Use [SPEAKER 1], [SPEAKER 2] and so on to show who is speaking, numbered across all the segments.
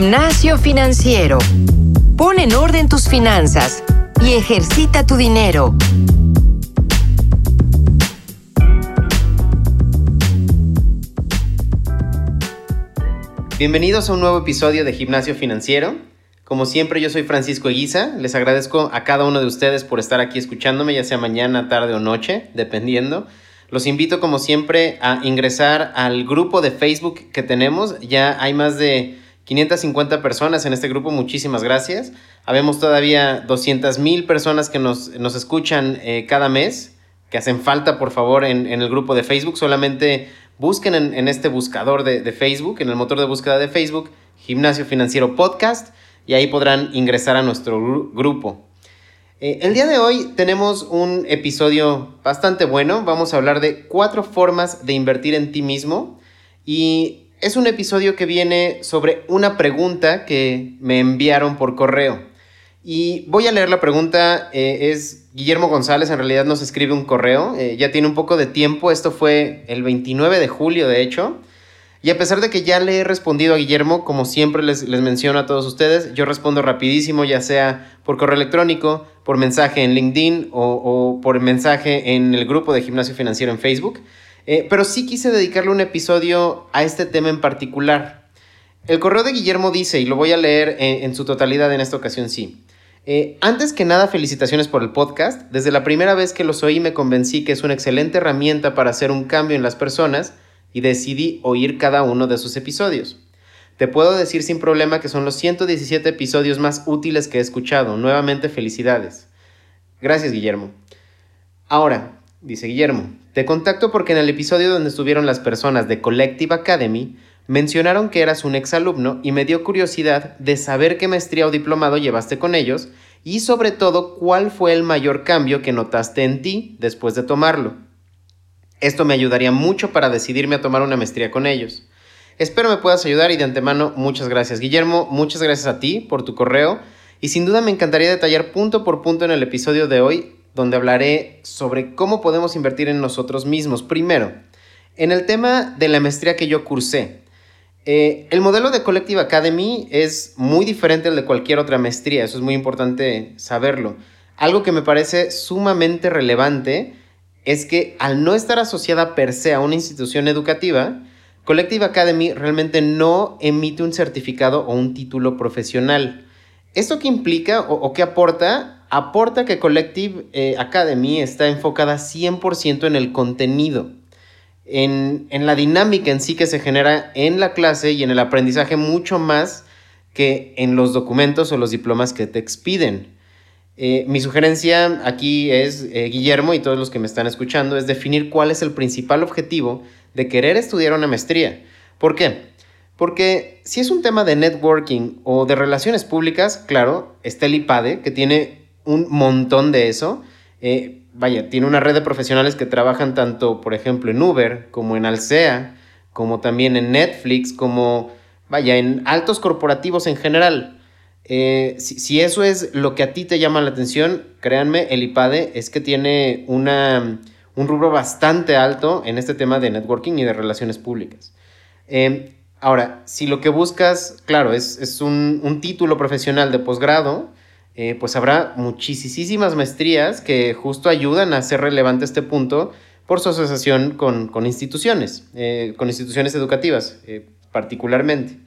[SPEAKER 1] Gimnasio financiero. Pon en orden tus finanzas y ejercita tu dinero.
[SPEAKER 2] Bienvenidos a un nuevo episodio de Gimnasio Financiero. Como siempre, yo soy Francisco Eguiza. Les agradezco a cada uno de ustedes por estar aquí escuchándome, ya sea mañana, tarde o noche, dependiendo. Los invito, como siempre, a ingresar al grupo de Facebook que tenemos. Ya hay más de 550 personas en este grupo. Muchísimas gracias. Habemos todavía 200 mil personas que nos, escuchan eh, cada mes, que hacen falta, por favor, en, en el grupo de Facebook. Solamente busquen en, este buscador de, Facebook, en el motor de búsqueda de Facebook, Gimnasio Financiero Podcast, y ahí podrán ingresar a nuestro grupo. Eh, el día de hoy tenemos un episodio bastante bueno. Vamos a hablar de cuatro formas de invertir en ti mismo. Y es un episodio que viene sobre una pregunta que me enviaron por correo. Y voy a leer la pregunta, eh, es Guillermo González, en realidad nos escribe un correo, eh, ya tiene un poco de tiempo, esto fue el 29 de julio de hecho, y a pesar de que ya le he respondido a Guillermo, como siempre les, les menciono a todos ustedes, yo respondo rapidísimo, ya sea por correo electrónico, por mensaje en LinkedIn o, por mensaje en el grupo de Gimnasio Financiero en Facebook, eh, pero sí quise dedicarle un episodio a este tema en particular. El correo de Guillermo dice, y lo voy a leer en su totalidad en esta ocasión, sí. Eh, antes que nada, felicitaciones por el podcast. Desde la primera vez que los oí me convencí que es una excelente herramienta para hacer un cambio en las personas y decidí oír cada uno de sus episodios. Te puedo decir sin problema que son los 117 episodios más útiles que he escuchado. Nuevamente felicidades. Gracias, Guillermo. Ahora, dice Guillermo, te contacto porque en el episodio donde estuvieron las personas de Collective Academy, Mencionaron que eras un exalumno y me dio curiosidad de saber qué maestría o diplomado llevaste con ellos y sobre todo cuál fue el mayor cambio que notaste en ti después de tomarlo. Esto me ayudaría mucho para decidirme a tomar una maestría con ellos. Espero me puedas ayudar y de antemano muchas gracias Guillermo, muchas gracias a ti por tu correo y sin duda me encantaría detallar punto por punto en el episodio de hoy donde hablaré sobre cómo podemos invertir en nosotros mismos. Primero, en el tema de la maestría que yo cursé. Eh, el modelo de Collective Academy es muy diferente al de cualquier otra maestría, eso es muy importante saberlo. Algo que me parece sumamente relevante es que al no estar asociada per se a una institución educativa, Collective Academy realmente no emite un certificado o un título profesional. ¿Esto qué implica o, qué aporta? Aporta que Collective eh, Academy está enfocada 100% en el contenido en, la dinámica en sí que se genera en la clase y en el aprendizaje mucho más que en los documentos o los diplomas que te expiden. Eh, mi sugerencia aquí es, eh, Guillermo y todos los que me están escuchando, es definir cuál es el principal objetivo de querer estudiar una maestría. ¿Por qué? Porque si es un tema de networking o de relaciones públicas, claro, está el IPADE, que tiene un montón de eso. Eh, vaya, tiene una red de profesionales que trabajan tanto, por ejemplo, en Uber, como en Alsea, como también en Netflix, como, vaya, en altos corporativos en general. Eh, si, eso es lo que a ti te llama la atención, créanme, el IPADE es que tiene una, un rubro bastante alto en este tema de networking y de relaciones públicas. Eh, ahora, si lo que buscas, claro, es, es un, un título profesional de posgrado, eh, pues habrá muchísimas maestrías que justo ayudan a hacer relevante este punto por su asociación con, instituciones, eh, con instituciones educativas eh, particularmente.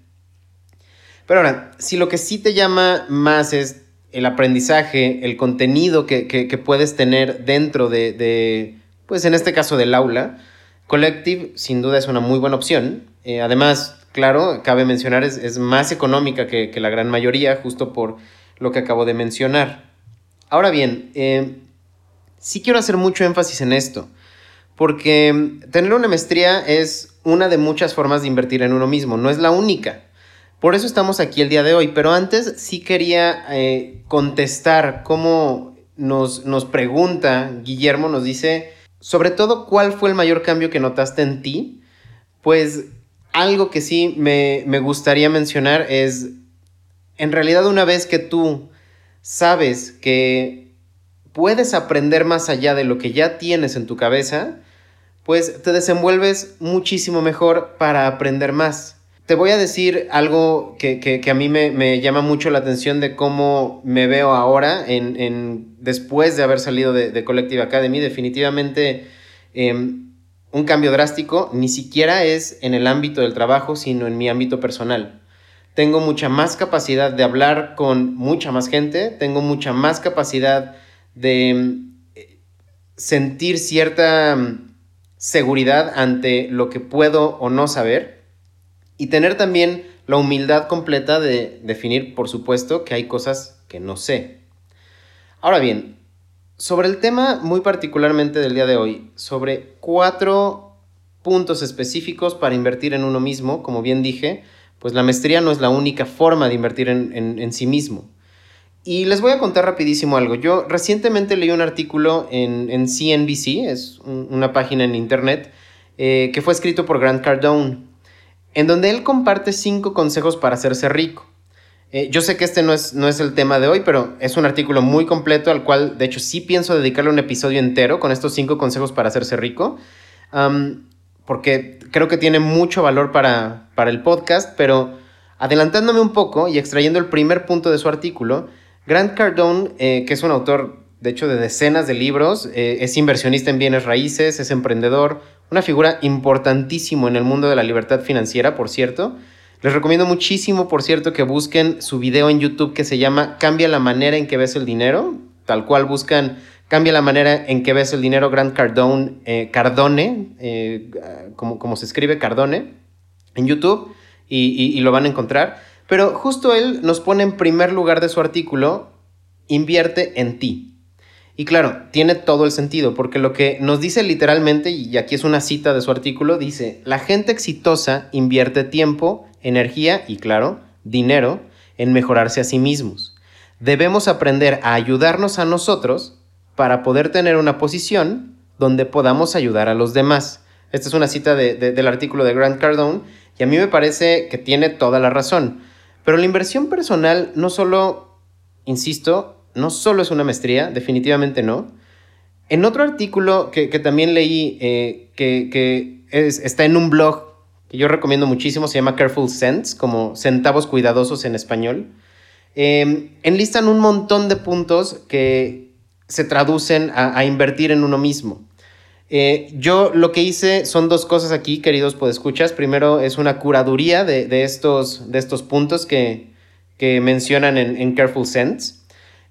[SPEAKER 2] Pero ahora, si lo que sí te llama más es el aprendizaje, el contenido que, puedes tener dentro de, pues en este caso del aula, Collective sin duda es una muy buena opción. además, claro, cabe mencionar, es, es más económica que, que la gran mayoría, justo por lo que acabo de mencionar. Ahora bien, eh, sí quiero hacer mucho énfasis en esto, porque tener una maestría es una de muchas formas de invertir en uno mismo, no es la única. Por eso estamos aquí el día de hoy, pero antes sí quería eh, contestar cómo nos, nos pregunta Guillermo, nos dice, sobre todo, ¿cuál fue el mayor cambio que notaste en ti? Pues algo que sí me, me gustaría mencionar es en realidad una vez que tú sabes que puedes aprender más allá de lo que ya tienes en tu cabeza, pues te desenvuelves muchísimo mejor para aprender más. te voy a decir algo que, a mí me, llama mucho la atención de cómo me veo ahora, en, después de haber salido de, Collective Academy. Definitivamente em, un cambio drástico, ni siquiera es en el ámbito del trabajo, sino en mi ámbito personal. Tengo mucha más capacidad de hablar con mucha más gente, tengo mucha más capacidad de em, sentir cierta em, seguridad ante lo que puedo o no saber y tener también la humildad completa de definir, por supuesto, que hay cosas que no sé. Ahora bien, sobre el tema muy particularmente del día de hoy, sobre cuatro puntos específicos para invertir en uno mismo, como bien dije, pues la maestría no es la única forma de invertir en, sí mismo. Y les voy a contar rapidísimo algo. Yo recientemente leí un artículo en, en CNBC, es una página en internet, eh, que fue escrito por Grant Cardone en donde él comparte cinco consejos para hacerse rico. Eh, yo sé que este no es, no es el tema de hoy, pero es un artículo muy completo al cual, de hecho, sí pienso dedicarle un episodio entero con estos cinco consejos para hacerse rico, porque creo que tiene mucho valor para, para el podcast, pero adelantándome un poco y extrayendo el primer punto de su artículo, Grant Cardone, eh, que es un autor, de hecho, de decenas de libros, eh, es inversionista en bienes raíces, es emprendedor, una figura importantísimo en el mundo de la libertad financiera, por cierto. Les recomiendo muchísimo, por cierto, que busquen su video en YouTube que se llama Cambia la manera en que ves el dinero. Tal cual buscan Cambia la manera en que ves el dinero Grant Cardone, eh, Cardone, eh, como, como, se escribe Cardone, en YouTube y, y lo van a encontrar. Pero justo él nos pone en primer lugar de su artículo, invierte en ti. Y claro, tiene todo el sentido, porque lo que nos dice literalmente, y aquí es una cita de su artículo, dice, la gente exitosa invierte tiempo, energía y claro, dinero en mejorarse a sí mismos. Debemos aprender a ayudarnos a nosotros para poder tener una posición donde podamos ayudar a los demás. Esta es una cita del artículo de Grant Cardone y a mí me parece que tiene toda la razón. Pero la inversión personal no solo, insisto, no solo es una maestría, definitivamente no. En otro artículo que, también leí, eh, que, está en un blog que yo recomiendo muchísimo, se llama Careful Cents, como centavos cuidadosos en español, em, enlistan un montón de puntos que se traducen a, invertir en uno mismo. Eh, yo lo que hice son dos cosas aquí, queridos podescuchas. Primero es una curaduría de, estos, de estos puntos que, mencionan en, en Careful Sense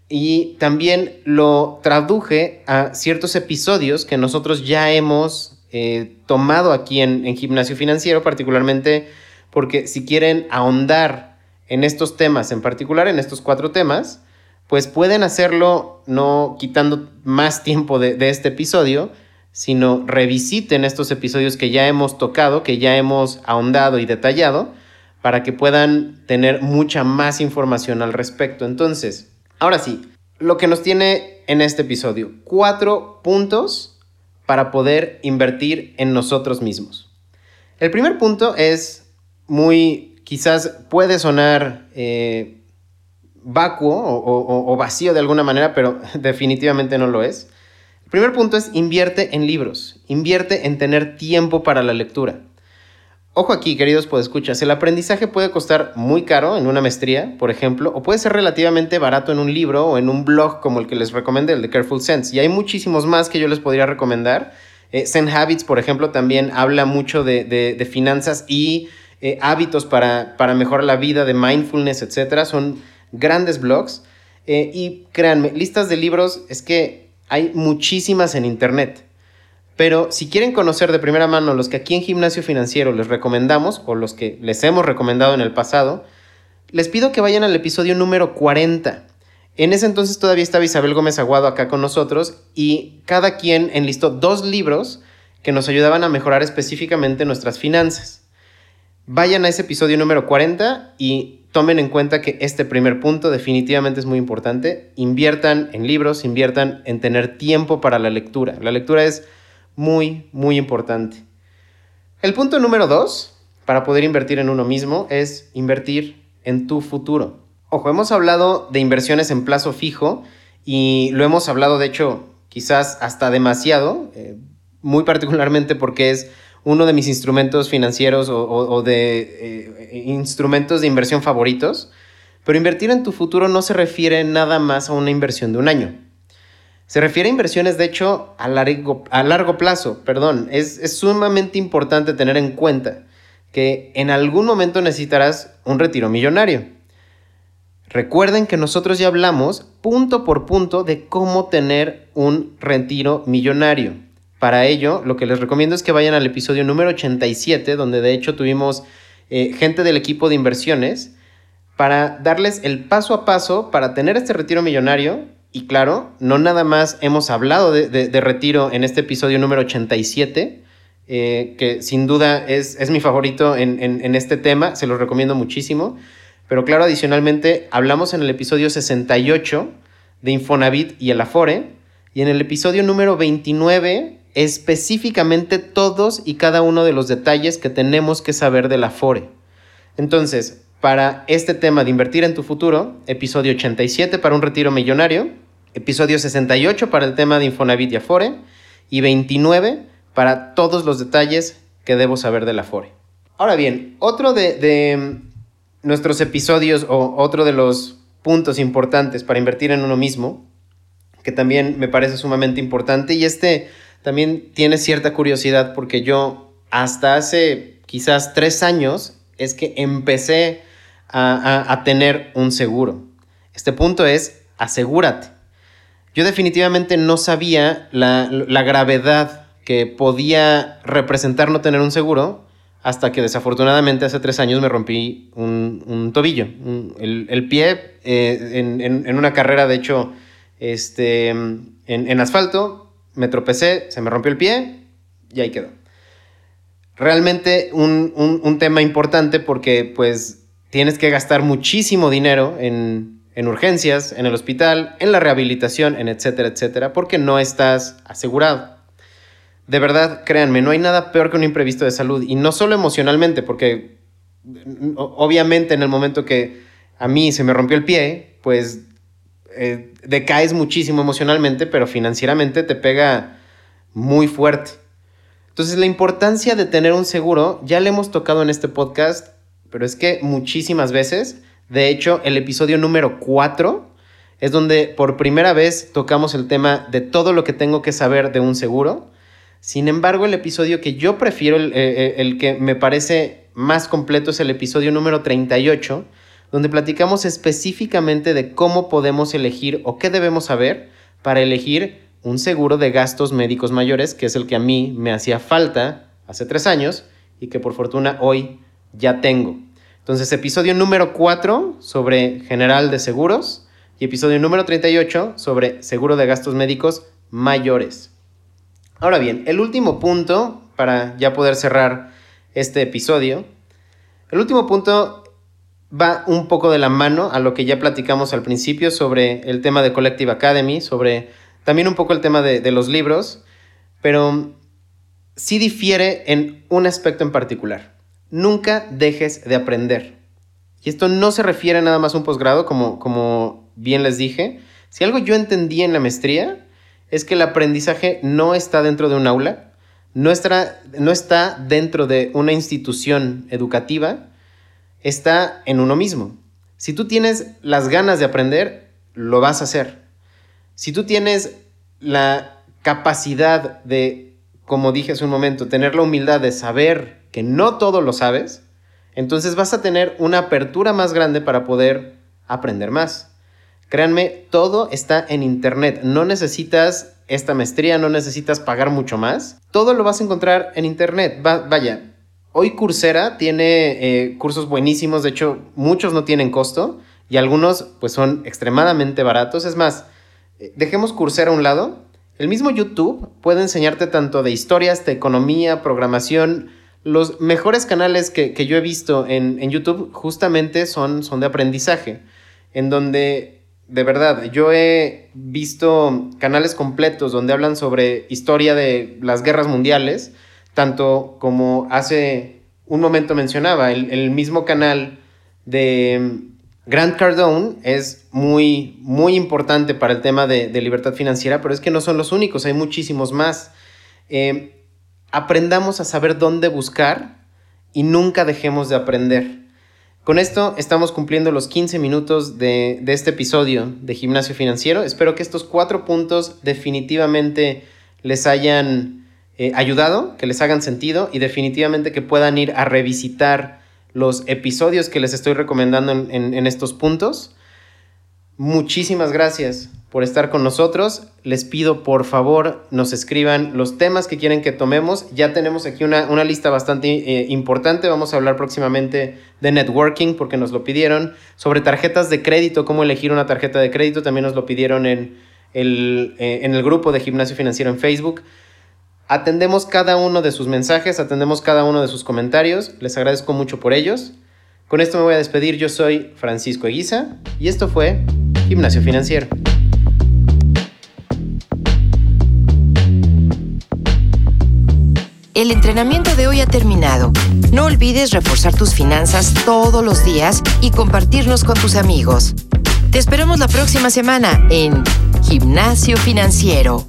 [SPEAKER 2] y también lo traduje a ciertos episodios que nosotros ya hemos eh, tomado aquí en, Gimnasio Financiero, particularmente porque si quieren ahondar en estos temas, en particular en estos cuatro temas, pues pueden hacerlo no quitando más tiempo de, de este episodio, sino revisiten estos episodios que ya hemos tocado, que ya hemos ahondado y detallado, para que puedan tener mucha más información al respecto. Entonces, Ahora sí, lo que nos tiene en este episodio, cuatro puntos para poder invertir en nosotros mismos. El primer punto es muy, quizás puede sonar eh, vacuo o, vacío de alguna manera, pero definitivamente no lo es. El primer punto es invierte en libros, invierte en tener tiempo para la lectura. Ojo aquí, queridos podescuchas, el aprendizaje puede costar muy caro en una maestría, por ejemplo, o puede ser relativamente barato en un libro o en un blog como el que les recomendé, el de Careful Sense. Y hay muchísimos más que yo les podría recomendar. Eh, Zen Habits, por ejemplo, también habla mucho de, finanzas y eh, hábitos para, para, mejorar la vida, de mindfulness, etc. Son grandes blogs. Eh, y créanme, listas de libros es que hay muchísimas en internet. Pero si quieren conocer de primera mano los que aquí en Gimnasio Financiero les recomendamos o los que les hemos recomendado en el pasado, les pido que vayan al episodio número 40. En ese entonces todavía estaba Isabel Gómez Aguado acá con nosotros y cada quien enlistó dos libros que nos ayudaban a mejorar específicamente nuestras finanzas. Vayan a ese episodio número 40 y tomen en cuenta que este primer punto definitivamente es muy importante. Inviertan en libros, inviertan en tener tiempo para la lectura. La lectura es muy, muy importante. El punto número dos, para poder invertir en uno mismo, es invertir en tu futuro. Ojo, hemos hablado de inversiones en plazo fijo y lo hemos hablado, de hecho, quizás hasta demasiado, eh, muy particularmente porque es uno de mis instrumentos financieros o, de eh, instrumentos de inversión favoritos, pero invertir en tu futuro no se refiere nada más a una inversión de un año. Se refiere a inversiones, de hecho, a largo, a largo plazo, perdón. Es, es sumamente importante tener en cuenta que en algún momento necesitarás un retiro millonario. Recuerden que nosotros ya hablamos punto por punto de cómo tener un retiro millonario. Para ello, lo que les recomiendo es que vayan al episodio número 87, donde de hecho tuvimos eh, gente del equipo de inversiones, para darles el paso a paso para tener este retiro millonario. Y claro, no nada más hemos hablado de, retiro en este episodio número 87, eh, que sin duda es, mi favorito en, en este tema, se los recomiendo muchísimo. Pero claro, adicionalmente hablamos en el episodio 68 de Infonavit y el Afore, y en el episodio número 29 específicamente todos y cada uno de los detalles que tenemos que saber del Afore. Entonces, para este tema de invertir en tu futuro, episodio 87 para un retiro millonario, episodio 68 para el tema de Infonavit y Afore, y 29 para todos los detalles que debo saber del Afore. Ahora bien, otro de, de nuestros episodios o otro de los puntos importantes para invertir en uno mismo, que también me parece sumamente importante, y este también tiene cierta curiosidad porque yo hasta hace quizás tres años es que empecé a, tener un seguro. Este punto es asegúrate. Yo definitivamente no sabía la, gravedad que podía representar no tener un seguro hasta que desafortunadamente hace tres años me rompí un, tobillo, el, pie eh, en, una carrera, de hecho, este, en, asfalto, me tropecé, se me rompió el pie y ahí quedó. Realmente un, tema importante porque pues tienes que gastar muchísimo dinero en, en urgencias, en el hospital, en la rehabilitación, en etcétera, etcétera, porque no estás asegurado. De verdad, créanme, no hay nada peor que un imprevisto de salud y no solo emocionalmente, porque obviamente en el momento que a mí se me rompió el pie, pues eh, decaes muchísimo emocionalmente, pero financieramente te pega muy fuerte. Entonces la importancia de tener un seguro ya le hemos tocado en este podcast, pero es que muchísimas veces, de hecho el episodio número 4 es donde por primera vez tocamos el tema de todo lo que tengo que saber de un seguro. Sin embargo, el episodio que yo prefiero, el, eh, el que me parece más completo es el episodio número 38, donde platicamos específicamente de cómo podemos elegir o qué debemos saber para elegir un seguro de gastos médicos mayores, que es el que a mí me hacía falta hace tres años y que por fortuna hoy ya tengo. Entonces, episodio número 4 sobre general de seguros y episodio número 38 sobre seguro de gastos médicos mayores. Ahora bien, el último punto para ya poder cerrar este episodio, el último punto va un poco de la mano a lo que ya platicamos al principio sobre el tema de Collective Academy, sobre también un poco el tema de, los libros, pero sí difiere en un aspecto en particular. Nunca dejes de aprender. Y esto no se refiere nada más un posgrado, como, como bien les dije. Si algo yo entendí en la maestría es que el aprendizaje no está dentro de un aula, no está, no está dentro de una institución educativa, está en uno mismo. Si tú tienes las ganas de aprender, lo vas a hacer. Si tú tienes la capacidad de, como dije hace un momento, tener la humildad de saber que no todo lo sabes, entonces vas a tener una apertura más grande para poder aprender más. Créanme, todo está en Internet. No necesitas esta maestría, no necesitas pagar mucho más. Todo lo vas a encontrar en Internet. vaya, Hoy Coursera tiene eh, cursos buenísimos, de hecho muchos no tienen costo y algunos pues son extremadamente baratos. Es más, eh, dejemos Coursera a un lado. El mismo YouTube puede enseñarte tanto de historias, de economía, programación. Los mejores canales que, yo he visto en, YouTube justamente son, son de aprendizaje, en donde de verdad, yo he visto canales completos donde hablan sobre historia de las guerras mundiales, tanto como hace un momento mencionaba, el, mismo canal de mm, Grant Cardone es muy, muy importante para el tema de, libertad financiera, pero es que no son los únicos, hay muchísimos más. Eh, aprendamos a saber dónde buscar y nunca dejemos de aprender. Con esto estamos cumpliendo los 15 minutos de, este episodio de Gimnasio Financiero. Espero que estos cuatro puntos definitivamente les hayan eh, ayudado, que les hagan sentido y definitivamente que puedan ir a revisitar los episodios que les estoy recomendando en estos puntos. Muchísimas gracias por estar con nosotros. Les pido por favor nos escriban los temas que quieren que tomemos. Ya tenemos aquí una, lista bastante eh, importante. Vamos a hablar próximamente de networking porque nos lo pidieron. Sobre tarjetas de crédito, cómo elegir una tarjeta de crédito. También nos lo pidieron en el, eh, en el grupo de Gimnasio Financiero en Facebook. Atendemos cada uno de sus mensajes, atendemos cada uno de sus comentarios. Les agradezco mucho por ellos. Con esto me voy a despedir. Yo soy Francisco Eguiza y esto fue Gimnasio Financiero.
[SPEAKER 1] El entrenamiento de hoy ha terminado. No olvides reforzar tus finanzas todos los días y compartirnos con tus amigos. Te esperamos la próxima semana en Gimnasio Financiero.